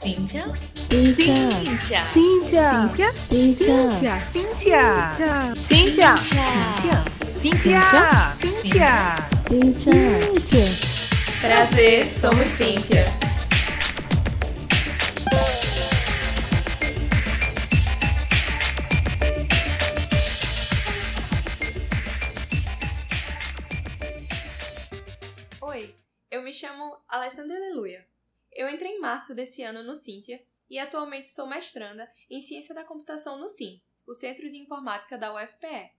Cíntia. Cíntia. Cíntia. Cíntia. Cíntia. Cíntia. Cíntia. Cíntia. Cíntia. Prazer, somos Cíntia. Oi, eu me chamo Alessandra Aleluia. Eu entrei em março desse ano no Cíntia e atualmente sou mestranda em Ciência da Computação no CIM, o Centro de Informática da UFPE.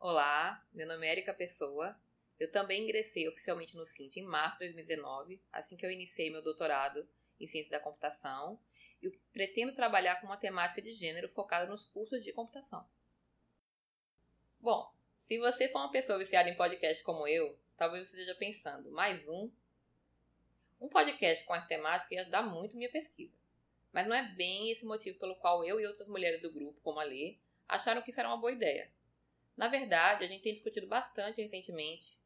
Olá, meu nome é Erika Pessoa. Eu também ingressei oficialmente no Cinti em março de 2019, assim que eu iniciei meu doutorado em Ciência da Computação, e pretendo trabalhar com matemática de gênero focada nos cursos de computação. Bom, se você for uma pessoa viciada em podcast como eu, talvez você esteja pensando, mais um? Um podcast com essa temática ia ajudar muito minha pesquisa. Mas não é bem esse motivo pelo qual eu e outras mulheres do grupo, como a Lê, acharam que isso era uma boa ideia. Na verdade, a gente tem discutido bastante recentemente,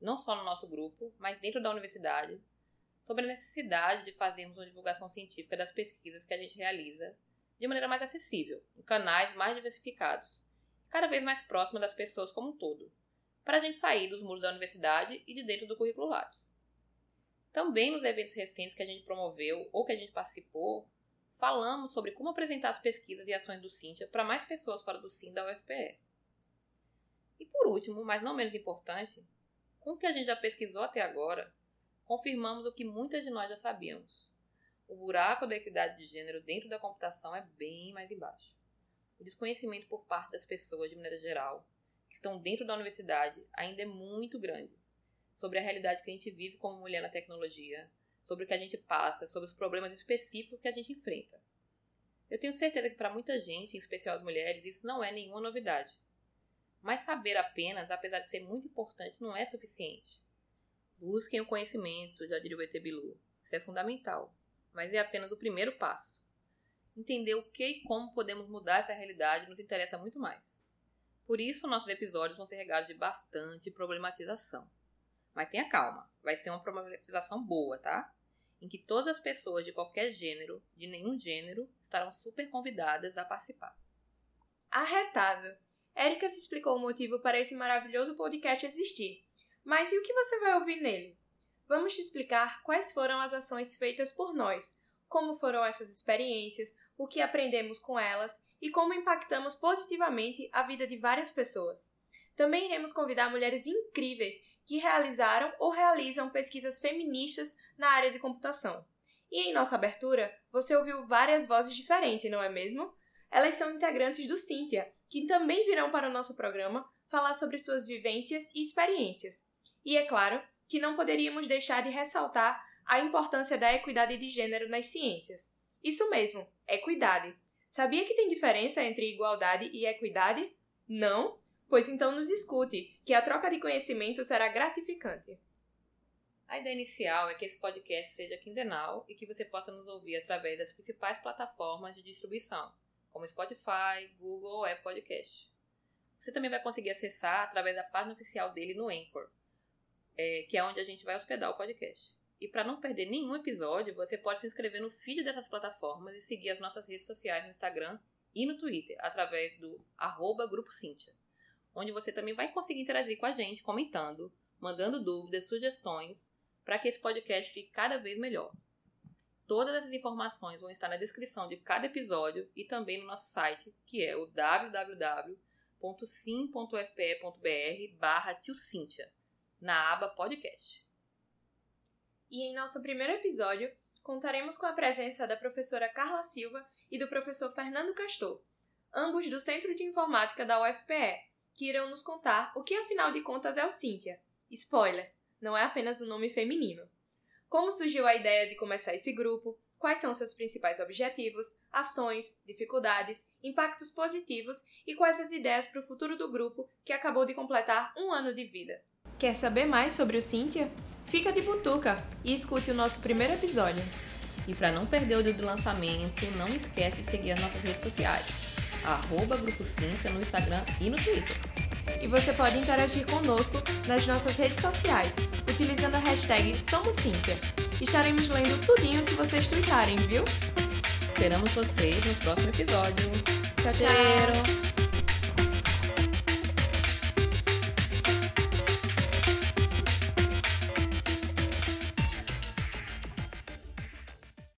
não só no nosso grupo, mas dentro da universidade, sobre a necessidade de fazermos uma divulgação científica das pesquisas que a gente realiza de maneira mais acessível, em canais mais diversificados, cada vez mais próxima das pessoas como um todo, para a gente sair dos muros da universidade e de dentro do currículo Lattes. Também nos eventos recentes que a gente promoveu ou que a gente participou, falamos sobre como apresentar as pesquisas e ações do Cintia para mais pessoas fora do CIN da UFPE. E por último, mas não menos importante, com o que a gente já pesquisou até agora, confirmamos o que muitas de nós já sabíamos. O buraco da equidade de gênero dentro da computação é bem mais embaixo. O desconhecimento por parte das pessoas, de maneira geral, que estão dentro da universidade, ainda é muito grande sobre a realidade que a gente vive como mulher na tecnologia, sobre o que a gente passa, sobre os problemas específicos que a gente enfrenta. Eu tenho certeza que para muita gente, em especial as mulheres, isso não é nenhuma novidade. Mas saber apenas, apesar de ser muito importante, não é suficiente. Busquem o conhecimento, já diria o ET Bilu. Isso é fundamental, mas é apenas o primeiro passo. Entender o que e como podemos mudar essa realidade nos interessa muito mais. Por isso, nossos episódios vão ser regados de bastante problematização. Mas tenha calma, vai ser uma problematização boa, tá? Em que todas as pessoas de qualquer gênero, de nenhum gênero, estarão super convidadas a participar. Arretado! Érica te explicou o motivo para esse maravilhoso podcast existir. Mas e o que você vai ouvir nele? Vamos te explicar quais foram as ações feitas por nós, como foram essas experiências, o que aprendemos com elas e como impactamos positivamente a vida de várias pessoas. Também iremos convidar mulheres incríveis que realizaram ou realizam pesquisas feministas na área de computação. E em nossa abertura, você ouviu várias vozes diferentes, não é mesmo? Elas são integrantes do Cíntia, que também virão para o nosso programa falar sobre suas vivências e experiências. E é claro que não poderíamos deixar de ressaltar a importância da equidade de gênero nas ciências. Isso mesmo, equidade. Sabia que tem diferença entre igualdade e equidade? Não? Pois então nos escute, que a troca de conhecimento será gratificante. A ideia inicial é que esse podcast seja quinzenal e que você possa nos ouvir através das principais plataformas de distribuição, como Spotify, Google ou Apple Podcast. Você também vai conseguir acessar através da página oficial dele no Anchor, é, que é onde a gente vai hospedar o podcast. E para não perder nenhum episódio, você pode se inscrever no feed dessas plataformas e seguir as nossas redes sociais no Instagram e no Twitter, através do arroba Grupo Cintia onde você também vai conseguir interagir com a gente, comentando, mandando dúvidas, sugestões, para que esse podcast fique cada vez melhor. Todas essas informações vão estar na descrição de cada episódio e também no nosso site, que é o www.sim.fpe.br barra na aba podcast. E em nosso primeiro episódio, contaremos com a presença da professora Carla Silva e do professor Fernando Castor, ambos do Centro de Informática da UFPE, que irão nos contar o que afinal de contas é o Cíntia. Spoiler, não é apenas um nome feminino. Como surgiu a ideia de começar esse grupo, quais são seus principais objetivos, ações, dificuldades, impactos positivos e quais as ideias para o futuro do grupo que acabou de completar um ano de vida. Quer saber mais sobre o Cíntia? Fica de butuca e escute o nosso primeiro episódio. E para não perder o dia do lançamento, não esquece de seguir as nossas redes sociais arroba Grupo Cíntia no Instagram e no Twitter. E você pode interagir conosco nas nossas redes sociais, utilizando a hashtag SomosCíntia. Estaremos lendo tudinho que vocês tweetarem, viu? Esperamos vocês no próximo episódio. Tchau, tchau! Cheiro!